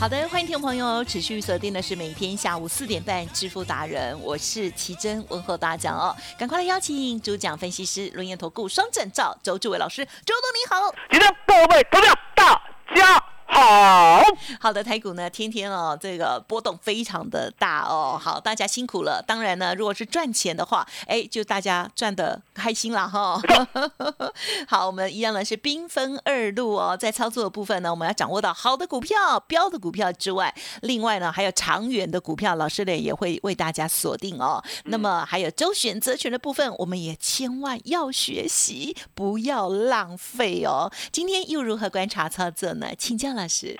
好的，欢迎听众朋友持续锁定的是每天下午四点半致富达人，我是奇珍，问候大家哦，赶快来邀请主讲分析师轮研投顾双证照周志伟老师，周董你好，奇珍各位投票大家。好好的台股呢，天天哦，这个波动非常的大哦。好，大家辛苦了。当然呢，如果是赚钱的话，哎，就大家赚的开心了哈。好，我们一样呢是兵分二路哦，在操作的部分呢，我们要掌握到好的股票、标的股票之外，另外呢还有长远的股票，老师呢也会为大家锁定哦。那么还有周选择权的部分，我们也千万要学习，不要浪费哦。今天又如何观察操作呢？请教。那是，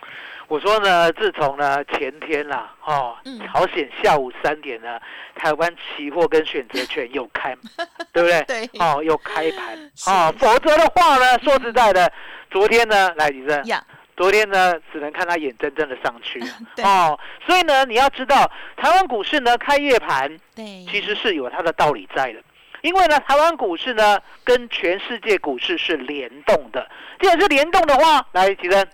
我说呢，自从呢前天啦，哦，朝鲜下午三点呢，台湾期货跟选择权又开，对不对？对，哦，又开盘，哦，否则的话呢，说实在的，昨天呢，来李正，昨天呢，只能看他眼睁睁的上去，哦，所以呢，你要知道，台湾股市呢开夜盘，对，其实是有它的道理在的。因为呢，台湾股市呢跟全世界股市是联动的。既然是联动的话，来，吉珍，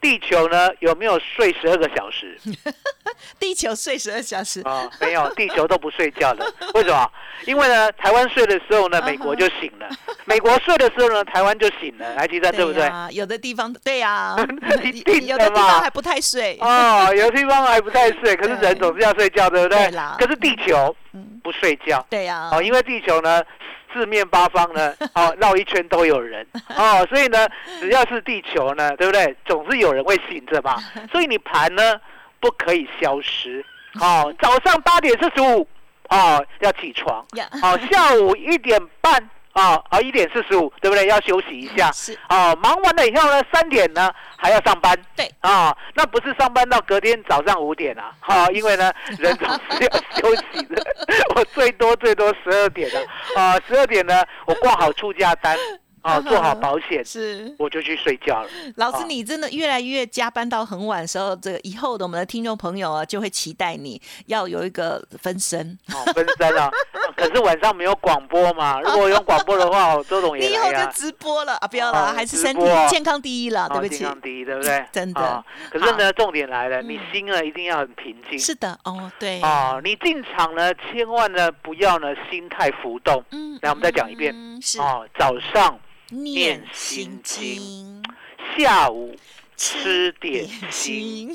地球呢有没有睡十二个小时？地球睡十二小时啊？没有，地球都不睡觉的。为什么？因为呢，台湾睡的时候呢，美国就醒了；美国睡的时候呢，台湾就醒了。还记得，对不对？有的地方对呀，有的地方还不太睡哦，有的地方还不太睡。可是人总是要睡觉，对不对？可是地球。不睡觉，对呀，哦，因为地球呢四面八方呢，哦绕一圈都有人，哦，所以呢只要是地球呢，对不对？总是有人会醒着吧？所以你盘呢不可以消失，哦，早上八点四十五，哦要起床，哦下午一点半。啊啊！一点四十五，对不对？要休息一下。是啊，忙完了以后呢，三点呢还要上班。对啊，那不是上班到隔天早上五点啊？哈，因为呢，人总是要休息的。我最多最多十二点了啊，十二点呢，我挂好出价单。啊，做好保险是，我就去睡觉了。老师，你真的越来越加班到很晚的时候，这个以后的我们的听众朋友啊，就会期待你要有一个分身。哦，分身啊！可是晚上没有广播嘛？如果用广播的话，周董也你以后就直播了啊！不要了，还是身体健康第一了，对不起。健康第一，对不对？真的。可是呢，重点来了，你心呢一定要很平静。是的，哦，对。哦，你进场呢，千万呢不要呢心态浮动。嗯。来，我们再讲一遍。是。哦，早上。念心经，下午吃点心，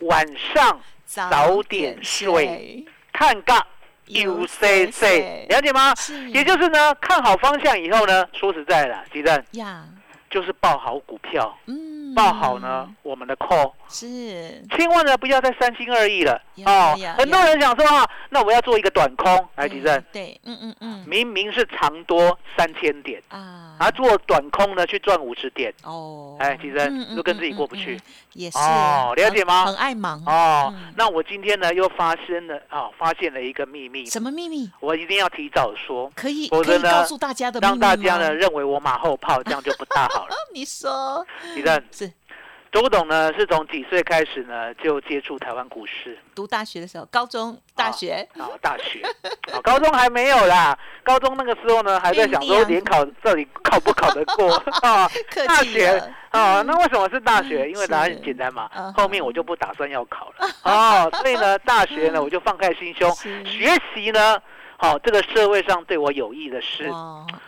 晚上早点睡，看杠 U C C，了解吗？也就是呢，看好方向以后呢，说实在的，吉正呀，就是报好股票，嗯。嗯。报好呢我们的 call，是。千万呢不要再三心二意了。哦。很多人想说啊，那我要做一个短空，来对吉正，对，嗯嗯嗯。明明是长多三千点，啊，而做短空呢去赚五十点，哦，哎吉珍嗯嗯就跟自己嗯过不去。也是。哦了解很吗？很爱忙。哦嗯。那我今天呢又发生了啊，发现了一个秘密，什么秘密？我一定要提早说，可以否则呢可以告诉大家的让大家呢认为我马后炮，这样就不大好了。你说。吉正，是周董呢是从几岁开始呢就接触台湾股市？读大学的时候，高中、大学，啊，大学，啊，高中还没有啦。高中那个时候呢，还在想说联考到底考不考得过。啊？客大学。啊，那为什么是大学？因为答案很简单嘛嗯，后面我就不打算要考了。哦，所以呢，大学呢我就放开心胸是。学习呢，好这个社会上对我有益的事。哇，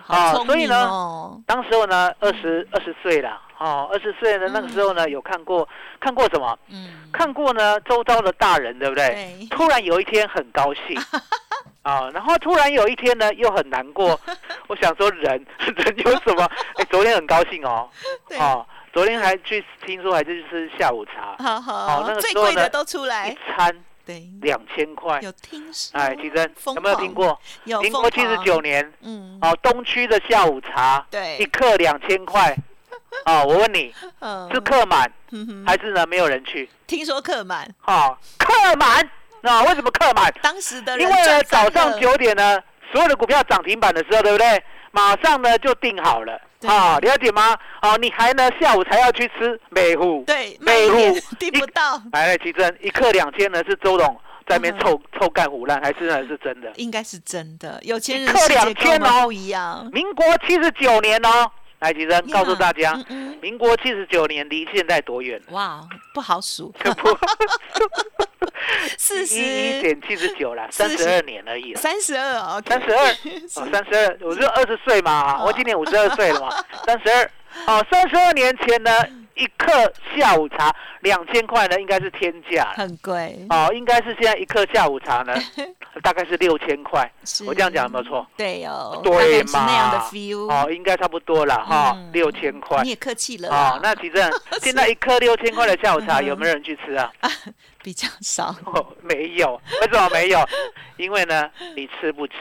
啊好聪明所以呢哦，当时候呢，二十二十岁了，哦，二十岁的那个时候呢有看过看过什么？嗯，看过呢周遭的大人，对不对？对，突然有一天很高兴啊，然后突然有一天呢又很难过。我想说人人有什么？哎，昨天很高兴哦，哦，昨天还去听说还去吃下午茶，好好，那个时候呢最贵的都出来一，餐对，两千块。有听说，哎，奇珍有没有狂听？过？民国七十九，年嗯，哦，东区的下午茶对一对，克两千块。哦，我问你嗯是客满嗯还是呢没有人去？听说客满，哦，客满。那为什么客满？当时的因为呢，早上九点呢，所有的股票涨停板的时候，对不对？马上呢就定好了对啊，了解吗？哦，你还呢下午才要去吃美户，对，慢美户订不到，来了，奇珍一克两千呢是周董在那边嗯臭臭干胡烂，还是呢是真的？应该是真的，有钱人世界跟我2000哦们不一样。民国七十九年哦，来，奇珍告诉大家嗯，嗯，民国七十九年离现在多远？哇，不好数，不 四一一点七十九了，三十二年而已。三十二，OK，三十二，哦，三十二，我就二十岁嘛，哦。我今年五十二岁了嘛，三十二，哦，三十二年前呢，一克下午茶两千块呢，应该是天价，很贵，哦，应该是现在一克下午茶呢，大概是六千块，我这样讲有没有错？对哦，对大概是那样的嘛 feel，哦，应该差不多了哈嗯，六千块你。也客气了哦，那其正 现在一克六千块的下午茶嗯有没有人去吃啊？比较少，哦，没有，为什么没有？因为呢，你吃不起。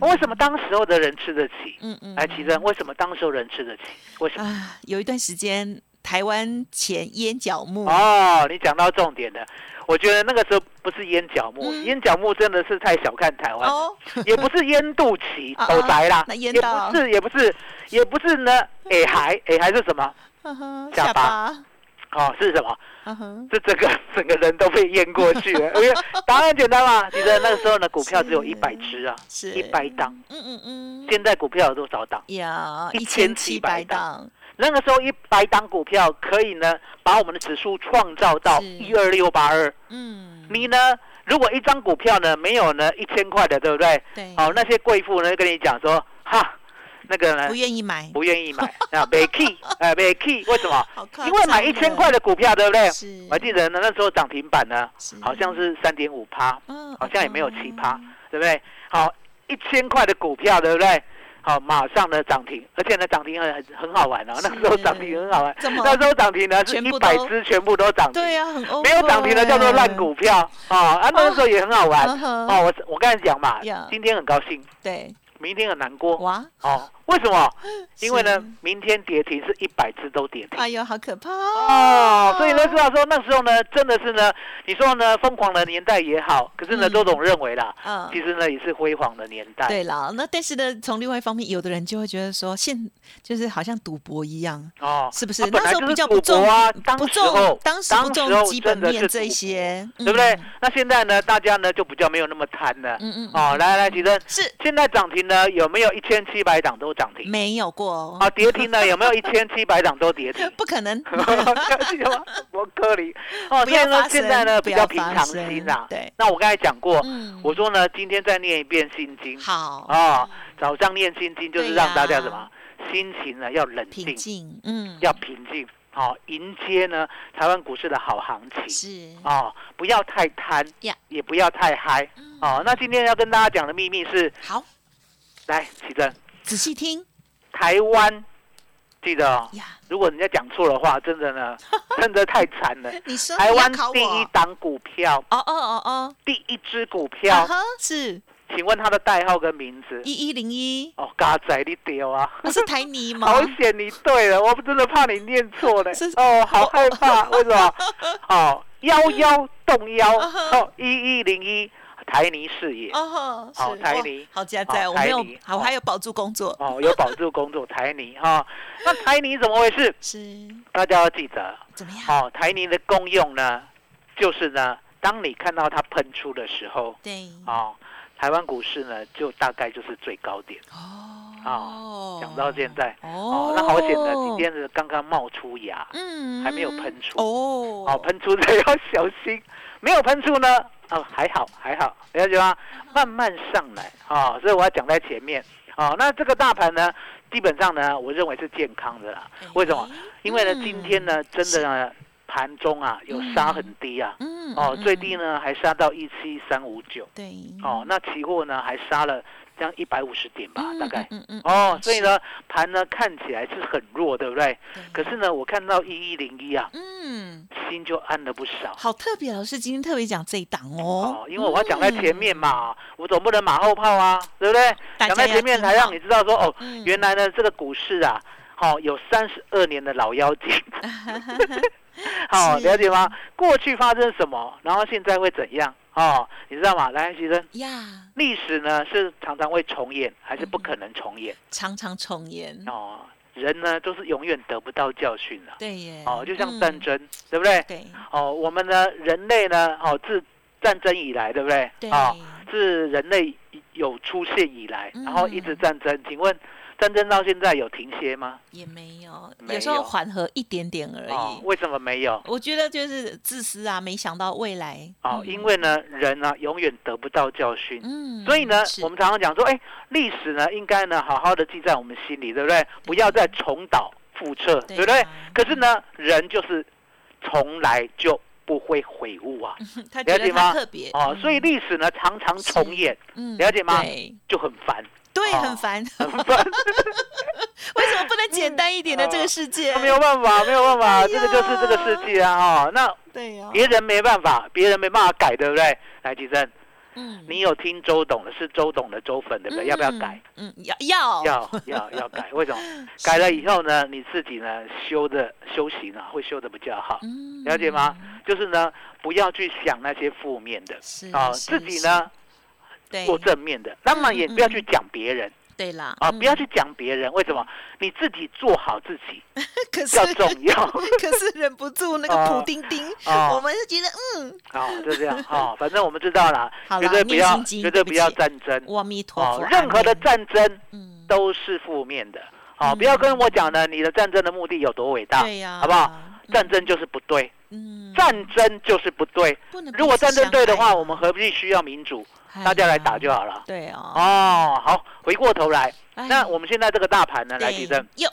为什么当时候的人吃得起？嗯嗯，哎，奇珍，为什么当时候人吃得起？为什么？啊，有一段时间台湾前烟角木，哦，你讲到重点了。我觉得那个时候不是烟角木，嗯。烟角木真的是太小看台湾，哦，也不是烟肚脐 啊斗宅啦那，也不是，也不是，也不是呢，哎还哎还是什么？下巴。哦，是什么？嗯哼，是整个整个人都被淹过去了。因为答案很简单嘛，记得那个时候呢，股票只有一百只啊，是。一百档。嗯嗯嗯，现在股票有多少档？呀，一千七1700百档。档，那个时候一百档股票可以呢，把我们的指数创造到一二六八二。嗯，你呢，如果一张股票呢没有呢一千块的，对不对？对，好、那些贵妇呢跟你讲说，哈，那个呢不愿意买，不愿意买 啊，没 key，哎，没 key，为什么？因为买一千块的股票，对不对？是，我还记得呢，那时候涨停板呢，好像是三点五趴，嗯好像也没有七趴嗯，对不对？好，一千块的股票，对不对？好，马上呢涨停，而且呢涨停很很好玩哦。那时候涨停很好玩，那时候涨停呢是一百只全部都涨停，对呀，没有涨停的叫做烂股票啊。啊，那个时候也很好玩啊哦。我我刚才讲嘛呀，今天很高兴，对，明天很难过哇，哦。为什么？因为呢，明天跌停是一百只都跌停。哎呦，好可怕哦，所以呢，知道说那时候呢，真的是呢，你说呢，疯狂的年代也好，可是呢，嗯周总认为啦，嗯其实呢也是辉煌的年代。对啦，那但是呢，从另外一方面，有的人就会觉得说，现就是好像赌博一样，哦，是不是？那时候比较不重啊，当不时候重，当时不重基本面这些，对不对嗯？那现在呢，大家呢就比较没有那么贪了。嗯嗯，哦，来来，吉珍，是现在涨停呢有没有一千七百档都涨停？没有过哦，啊，跌停了 有没有一千七百档都跌停？不可能，哦，不所以呢，要发生现在呢比较平常心啦。对，那我刚才讲过，嗯。我说呢，今天再念一遍心经。好。啊，早上念心经就是让大家什么？心情呢要冷平静，嗯，要平静，好、迎接呢台湾股市的好行情。是。哦，不要太贪呀也不要太嗨。嗯。哦，那今天要跟大家讲的秘密是，好，来，启正，仔细听，台湾记得哦，呀，如果人家讲错的话，真的呢，真的太惨了。你说台湾第一档股票，哦哦哦哦，第一只股啊票，哈，是请问它的代号跟名字？一一零一，哦，嘎仔你丢啊！那是台泥吗？好险你对了，我真的怕你念错了。哦，好害怕，为什么？哦，幺幺动幺，哦，一一零一，台泥事业。哦，好台泥好加在，我没有，好，还有保住工作，哦，有保住工作，台泥哈。那台泥怎么回事？是大家要记得，怎么样？哦，台泥的功用呢，就是呢，当你看到它喷出的时候，对，哦，台湾股市呢，就大概就是最高点。哦，讲到现在，哦哦，那好险的，今天是刚刚冒出芽，嗯。还没有喷出。哦，哦，喷出的要小心，没有喷出呢，哦，还好还好，了解吗？慢慢上来啊、哦，所以我要讲在前面。哦。那这个大盘呢，基本上呢，我认为是健康的啦。为什么？因为呢，嗯。今天呢，真的呢，盘中啊有杀很低啊，嗯，哦，嗯。最低，呢还杀到一七三五九，对，哦，那期货呢还杀了这样一百五十点吧，嗯大概。嗯嗯，哦，所以，呢，盘呢看起来是很弱，对不对？可是呢，我看到一一零一啊，嗯，心就安了不少。好特别，老师今天特别讲这一档哦哦，，因为我要讲在前面嘛，我总不能马后炮啊，对不对？讲在前面才让你知道说，哦，嗯原来呢这个股市啊，好、有三十二年的老妖精，好、是了解吗？过去发生什么，然后现在会怎样？哦，你知道吗？来，先生，呀，历史呢是常常会重演，还是不可能重演？常常重演，哦，人呢都是永远得不到教训的、对耶，哦，就像嗯战争，对不对？对哦，我们呢，人类呢，哦，自战争以来，对不对？对，哦，自人类有出现以来，然后一直嗯战争。请问，战争到现在有停歇吗？也没有，没有。时候有缓和一点点而已，。哦为什么没有？我觉得就是自私啊，没想到未来。哦，嗯。因为呢，人呢永远得不到教训。嗯，所以呢，我们常常讲说，哎，历史呢应该呢好好的记在我们心里，对不对？不要再重蹈覆辙，对不对？啊？可是呢，人就是从来就不会悔悟啊，了解吗？特别哦，所以嗯历史呢常常重演，嗯了解吗？对。就很烦，对，哦很烦。很烦。为什么不能简单一点的这个世界？没有办法，没有办法，这个就是这个世界啊！哦，那对呀，别人没办法，别人没办法改，对不对？来，吉正，嗯你有听周董的，是周董的周粉，对不对？要不要改？？嗯，嗯要要要要要改，为什么？改了以后呢，你自己呢修的修行啊，会修的比较好，嗯了解吗？就是呢，不要去想那些负面的是啊，自己呢对做正面的，当然也嗯不要去讲别人对啦啊，嗯不要去讲别人，为什么？你自己做好自己 可是比较重要。可是忍不住那个普丁丁，哦我们是觉得嗯，好，就这样好，反正我们知道了，绝对不要，绝对不要战争阿弥陀佛，，哦任何的战争嗯都是负面的。哦，嗯不要跟我讲呢，你的战争的目的有多伟大，对呀，好不好？嗯战争就是不对，嗯战争就是不对。如果战争对的话，我们何必需要民主？哎大家来打就好了。对哦，哦，好，回过头来，哎。那我们现在这个大盘呢，来对提升哟，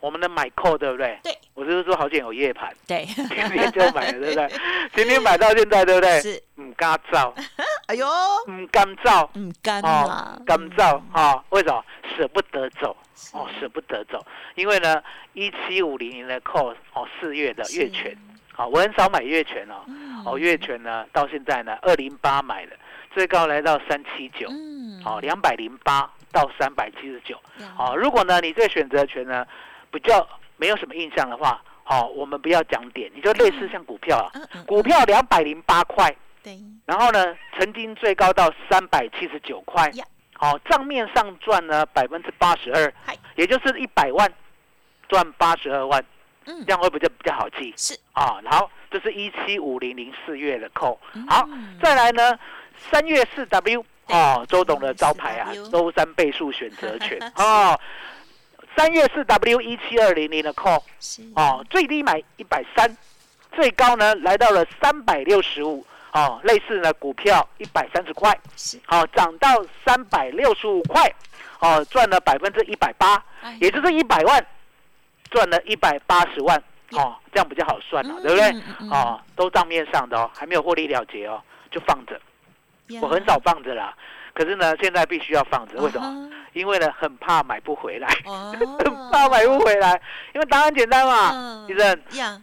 我们的买扣，对不对？对，我就是说好险有夜盘，对，今天就买了，对不对？今天买到现在，对不对？是，唔敢造，哎呦，唔敢造，嗯，干哦啦，，干造。嗯。啊？为什么？舍不得走？哦，舍不得走，因为呢，一七五零零的扣哦，四月的月权，好、我很少买月权哦，嗯哦，月权呢到现在呢，二零八买的，最高来到三七九，嗯。哦，两百零八到三百七十九，呀。哦，如果呢你对选择权呢比较没有什么印象的话，哦，我们不要讲点，你就类似像股票啊，嗯嗯股票两百零八块，对，然后呢，曾经最高到三百七十九块呀，好、账面上赚呢百分之八十二，也就是一百万赚八十二万，嗯。这样会不会比较好记。是，啊？好，这是一七五零零四月的扣，好嗯，再来呢，三月四 W 哦，周董的招牌啊周三倍数选择权。哦，三月四 W 一七二零零的扣是。哦，最低买一百三，最高呢来到了三百六十五哦，类似呢股票一百三十块，是，好、涨到三百六十五块，哦，赚了百分之一百八，哎也就是一百万赚了一百八十万，哦，这样比较好算了、对不对？嗯嗯嗯。哦，都账面上的哦，还没有获利了结哦，就放着。呀我很少放着啦，可是呢，现在必须要放着，为什么？因为呢很怕买不回来，怕买不回来，因为答案简单嘛，嗯医生呀，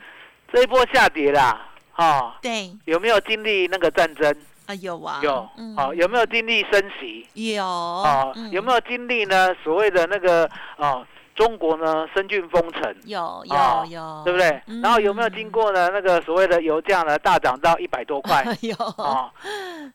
这一波下跌啦，哦，对有没有经历那个战争？啊，有啊，有，嗯哦，有没有经历升息？有哦，嗯有没有经历呢？所谓的那个哦，中国呢深圳封城，有哦有有，对不对？嗯然后有没有经过呢那个所谓的油价呢大涨到一百多块？有。哦，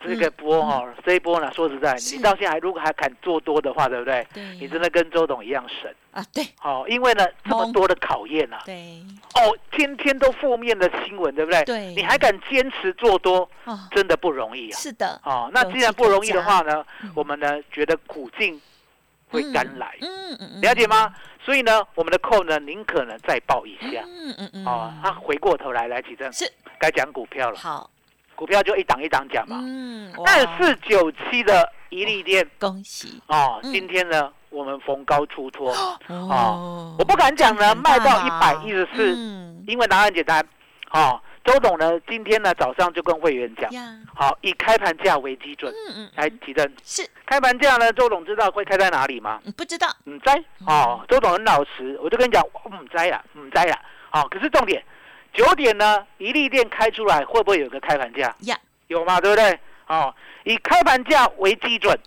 这个波哈、哦，这一波呢，说实在，你到现在还如果还敢做多的话，对不对？对，你真的跟周董一样神。啊，对。哦，因为呢这么多的考验啊，对。哦，天天都负面的新闻，对不对？对。你还敢坚持做多，哦，真的不容易啊。是的，哦，那既然不容易的嘉话呢嗯，我们呢觉得苦尽会甘来，嗯嗯嗯，了解吗？所以呢，我们的扣呢，您可能再报一下。嗯嗯嗯，哦，他回过头来来起正，是。该讲股票了，好，股票就一档一档讲嘛。嗯，哇。二四九七的一利店。恭喜。哦，嗯。今天呢我们逢高出脱，哦。我不敢讲呢卖到一百一十四，嗯。因为答案简单。哦，周董呢今天呢早上就跟会员讲，好以开盘价为基准嗯嗯，来提正。是开盘价呢，周董知道会开在哪里吗？嗯不知道，嗯，在哦，周董很老实，我就跟你讲，我唔知啦，唔知啦。哦，可是重点，九点呢，一利店开出来会不会有个开盘价？呀，有嘛，对不对？哦，以开盘价为基准，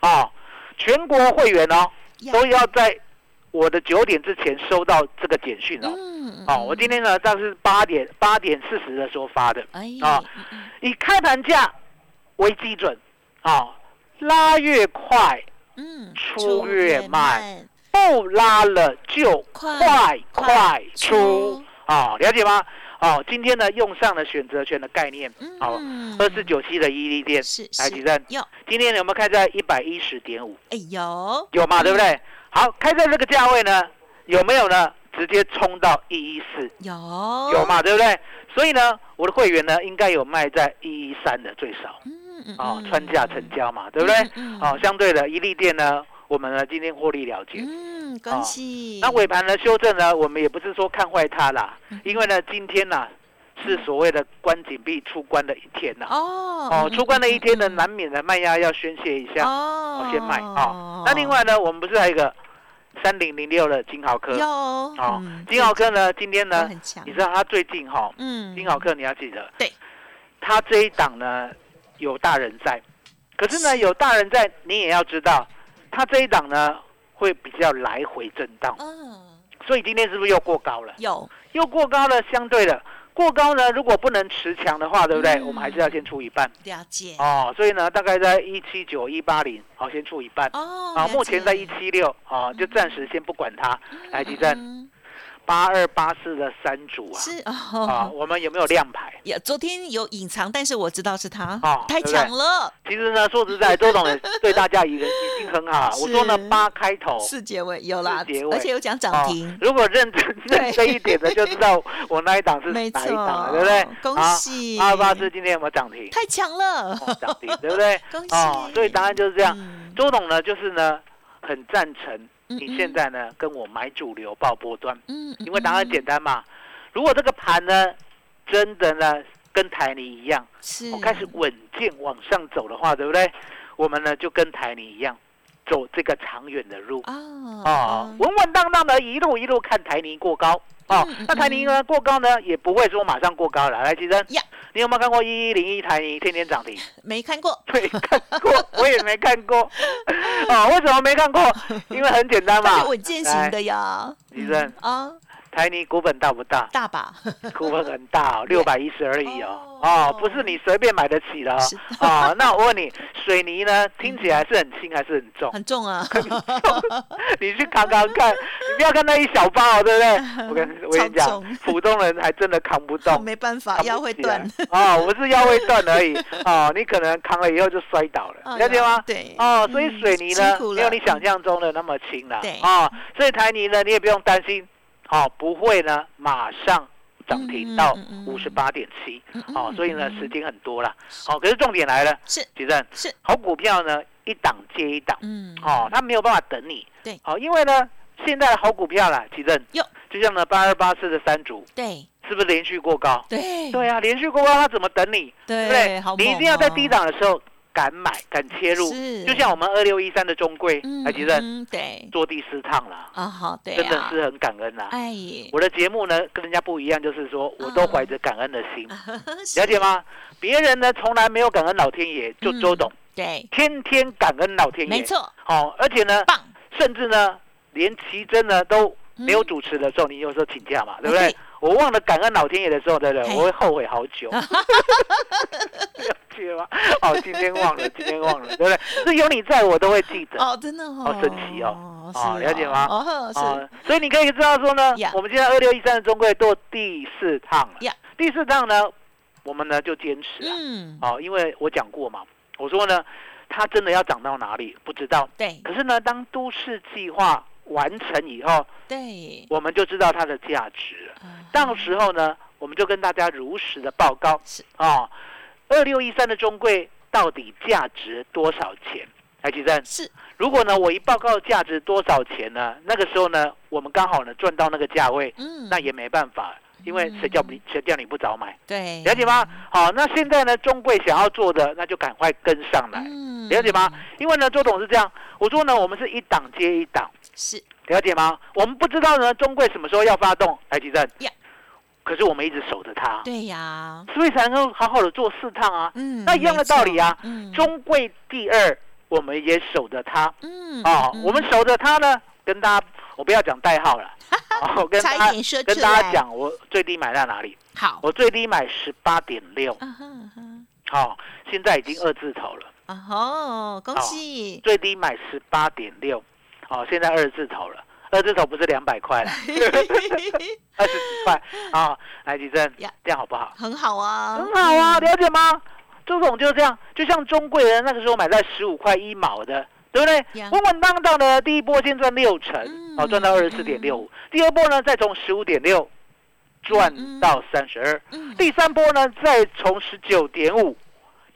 哦，全国会员哦呀都要在我的九点之前收到这个简讯哦。嗯哦，我今天呢，大概是八点八点四十的时候发的，哎。啊以开盘价为基准，哦，拉越快嗯，出越慢，不拉了就快快出。啊，哦，了解吗？哦，今天呢用上了选择权的概念，好、嗯二四九七的伊利店是是。来举证，有，今天有没有开在一百一十点五？哎有。有嘛，对不对？好，开在这个价位呢，有没有呢？直接冲到一一四，有有？嘛，对不对？所以呢，我的会员呢应该有卖在一一三的最少，嗯嗯哦，嗯穿价成交嘛，对不对？嗯嗯哦，相对的，一利店呢，我们呢今天获利了结。嗯，恭喜。那尾盘呢修正呢，我们也不是说看坏它啦，嗯因为呢，今天呢是所谓的关紧闭出关的一天呐。哦哦，出关的一天呢，嗯难免的卖压要宣泄一下，哦我先卖啊。那另外呢，我们不是还有一个三零零六的金豪科。有哦嗯，金豪科呢，今天呢，你知道它最近哈，嗯。金豪科你要记得，对，它这一档呢有大人在，可是呢有大人在，你也要知道，它这一档呢会比较来回震荡，嗯所以今天是不是又过高了？有。又过高了，相对的过高呢，如果不能持强的话，对不对？嗯我们还是要先出一半了解哦。所以呢，大概在一七九、一八零，好，先出一半。哦啊，目前在一七六，啊，就暂时先不管它。来，地震嗯八二八四的三组啊，是啊，哦，我们有没有亮牌？也昨天有隐藏，但是我知道是他哦，太强了，其实呢，说实在，周董对大家已经已经很好。我说呢，八开头。四结尾有啦结，尾而且有讲涨哦停，如果认真认真一点的，就知道我那一档是哪一档了，对不对？恭喜八二八四今天有没有涨停？太强了，哦涨停，对不对？恭喜哦，所以答案就是这样。嗯周董呢，就是呢，很赞成嗯你现在呢跟我买主流报波段，嗯，嗯因为答案简单嘛。如果这个盘呢真的呢跟台泥一样，是我开始稳健往上走的话，对不对？我们呢就跟台泥一样，走这个长远的路。哦哦，稳稳当当的一路一路看台泥过高哦嗯嗯。那台泥呢过高呢，也不会说马上过高了。来，其实呀你有没有看过一一零一台泥天天涨停？没看过，没看过，我也没看过。哦，为什么没看过？因为很简单嘛。稳健型的呀，李生嗯啊，台泥股本大不大？大吧，股本很大哦，六百一十而已哦。哦哦，不是你随便买得起的哦。哦，那我问你，水泥呢？听起来是很轻还是很重？很重啊，你去扛扛看，你不要看那一小包哦，对不对？我跟我跟你讲，普通人还真的扛不动。没办法，腰会断，哦，不是腰会断而已哦，你可能扛了以后就摔倒了，了解吗？对，哦，所以水泥呢没有你想象中的那么轻了对。哦，所以台泥呢你也不用担心，哦，不会呢马上涨停到五十八点七，嗯嗯哦，所以呢嗯时间很多啦。哦，可是重点来了，是其正是，好股票呢一档接一档，嗯，哦，它没有办法等你。对哦，因为呢现在的好股票啦，其正哟就像呢八二八四的三组，对是不是连续过高？对对啊，连续过高它怎么等你？对不对，好？你一定要在低档的时候敢买敢切入，是。就像我们二六一三的中贵，嗯还记得嗯对。做第四趟了，啊，好对真的啊，是很感恩呐。哎，我的节目呢跟人家不一样，就是说我都怀着感恩的心，是。了解吗？别人呢从来没有感恩老天爷，就嗯周董对，天天感恩老天爷，没错，好，而且呢，甚至呢连奇珍呢都没有嗯。主持的时候，你有时候请假嘛，对不对？对？我忘了感恩老天爷的时候，对不对？我会后悔好久。了解吗？哦，今天忘了，今天忘了，对不对？是有你在我都会记得。哦，真的哦，好神奇哦哦了解吗哦，所以你可以知道说呢，我们现在二六一三的中贵做第四趟了呀。第四趟呢，我们呢就坚持了。嗯，哦，因为我讲过嘛，我说呢，它真的要涨到哪里不知道。对可是呢，当都市计划完成以后，对，我们就知道它的价值。到时候呢，我们就跟大家如实的报告。是。哦，二六一三的中贵到底价值多少钱？台积电，是。如果呢我一报告价值多少钱呢，那个时候呢，我们刚好呢赚到那个价位，嗯，那也没办法，因为谁叫你谁叫你不早买？对，了解吗？好，那现在呢，中贵想要做的，那就赶快跟上来，嗯。了解吗？？因为呢，周董是这样，我说呢，我们是一档接一档，是。了解吗？我们不知道呢，中贵什么时候要发动台积电呀可是我们一直守着它，对呀，所以才能够好好的做四趟啊。嗯，那一样的道理啊嗯，中贵第二，我们也守着它嗯哦，嗯。我们守着它呢，跟大家我不要讲代号了，哦，跟差一大家跟大家讲，我最低买在哪里？好，我最低买十八点六，好，现在已经二字头了。啊吼，恭喜，最低买十八点六，哦，现在二字头了，二字头不是两百块了，二十几块啊，来吉珍呀，这样好不好？很好啊，很好啊，了解吗？周总就是这样，就像中贵人那个时候买在十五块一毛的，对不对呀？稳稳当当的，第一波先赚六成嗯，哦，赚到二十四点六五，第二波呢再从十五点六赚到三十二，嗯，第三波呢，再从十九点五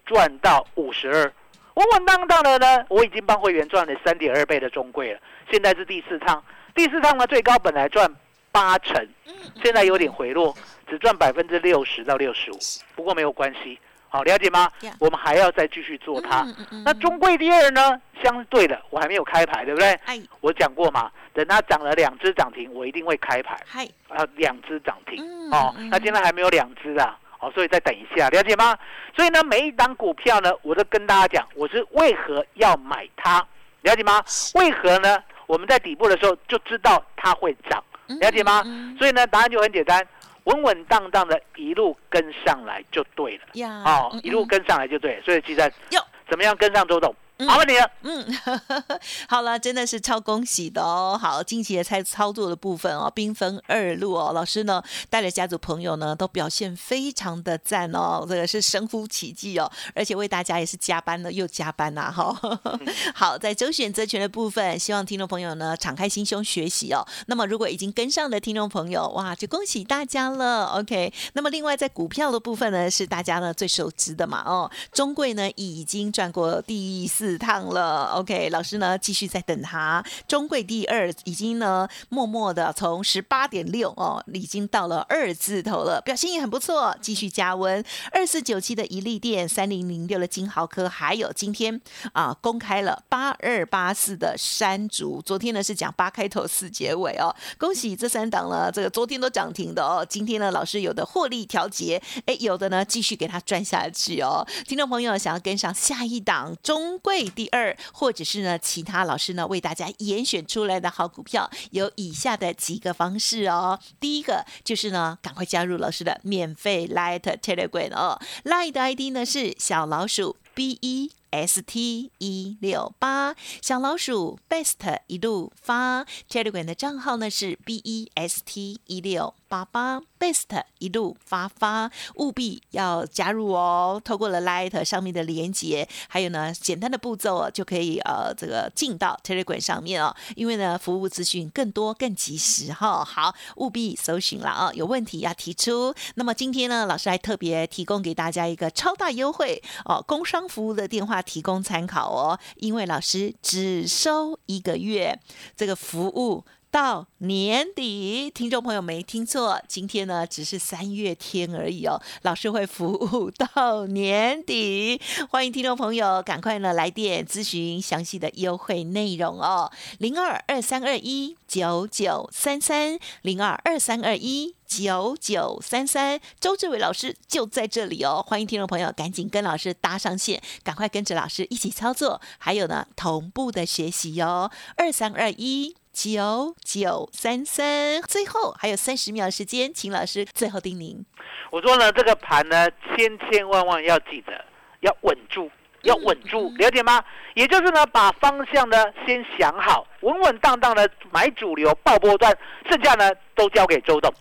赚到五十二，稳稳当当的呢，我已经帮会员赚了三点二倍的中贵了。现在是第四趟，第四趟呢最高本来赚八成，嗯现在有点回落，只赚百分之六十到六十五，不过没有关系，好了解吗 Yeah？我们还要再继续做它。嗯嗯嗯那中贵第二呢，相对的我还没有开牌，对不对？哎我讲过嘛，等它涨了两只涨停，我一定会开牌。嗨，啊，两只涨停、嗯哦嗯，那现在还没有两只啊，哦，所以再等一下，了解吗？所以呢，每一档股票呢，我都跟大家讲，我是为何要买它，了解吗？为何呢？我们在底部的时候就知道它会涨，了解吗？嗯嗯所以呢，答案就很简单，稳稳当当的一路跟上来就对了，呀，哦，嗯一路跟上来就对了。所以其实哟怎么样跟上周董？嗯好问题了。嗯，好了，真的是超恭喜的哦。好，近期的操操作的部分哦，兵分二路哦，老师呢带着家族朋友呢都表现非常的赞哦，这个是神乎其技哦，而且为大家也是加班了又加班呐、哈。好，在周选择权的部分，希望听众朋友呢敞开心胸学习哦。那么如果已经跟上的听众朋友，哇，就恭喜大家了。OK，那么另外在股票的部分呢，是大家呢最熟知的嘛哦，中贵呢已经赚过第四四趟了。OK，老师呢继续在等他。中贵第二已经呢默默的从十八点六哦，已经到了二字头了，表现也很不错，继续加温。二四九七的一利店，三零零六的金豪科，还有今天啊公开了八二八四的山竹，昨天呢是讲八开头四结尾哦，恭喜这三档呢，这个昨天都涨停的哦，今天呢老师有的获利调节，哎，有的呢继续给它赚下去哦。听众朋友想要跟上下一档中贵第二，或者是呢其他老师呢为大家严选出来的好股票，有以下的几个方式哦。第一个就是呢，赶快加入老师的免费 Light Telegram 哦，Light 的 ID 呢是小老鼠 B 一。S T 一六八小老鼠 Best 一路发 Telegram 的账号呢是 B E S T 一六八八 Best 一路发发，务必要加入哦。透过了 Light 上面的连接，还有呢简单的步骤，就可以呃这个进到 Telegram 上面哦。因为呢服务资讯更多更及时哈、好，务必搜寻了啊、有问题要提出。那么今天呢，老师还特别提供给大家一个超大优惠哦，工商服务的电话提供参考哦。因为老师只收一个月，这个服务。到年底。听众朋友没听错，今天呢只是三月天而已哦，老师会服务到年底。欢迎听众朋友赶快呢来电咨询详细的优惠内容哦，零二二三二一九九三三零二二三二一。九九三三，周志伟老师就在这里哦！欢迎听众朋友赶紧跟老师搭上线，赶快跟着老师一起操作，还有呢同步的学习哟。二三二一九九三三，最后还有三十秒时间，请老师最后叮咛。我说呢，这个盘呢，千千万万要记得要稳住，要稳住，了解吗？也就是呢，把方向呢先想好，稳稳当当的买主流爆波段，剩下呢都交给周董。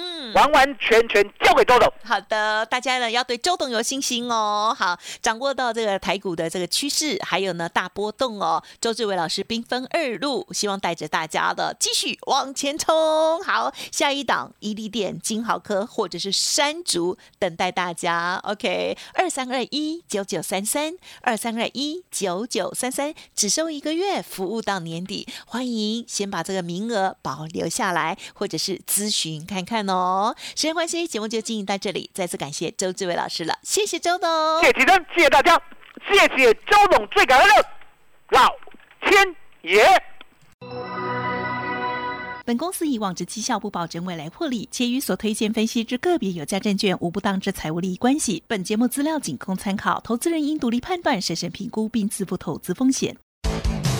嗯，完完全全交给周董。好的，大家呢要对周董有信心哦。好，掌握到这个台股的这个趋势，还有呢大波动哦。周志伟老师兵分二路，希望带着大家的继续往前冲。好，下一档伊利店、金豪科或者是山竹等待大家。OK，二三二一九九三三，二三二一九九三三，只收一个月，服务到年底。欢迎先把这个名额保留下来，或者是咨询看看。哦，时间关系，节目就进行到这里。再次感谢周志伟老师了，谢谢周董，谢谢提升，谢谢大家，谢谢周董，最感恩的老天爷。本公司以往之绩效不保证未来获利，且与所推荐分析之个别有价证券无不当之财务利益关系。本节目资料仅供参考，投资人应独立判断、审慎评估并自负投资风险。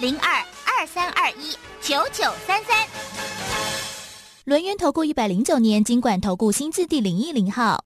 零二。二三二一九九三三，轮源投顾一百零九年经管投顾新字第零一零号。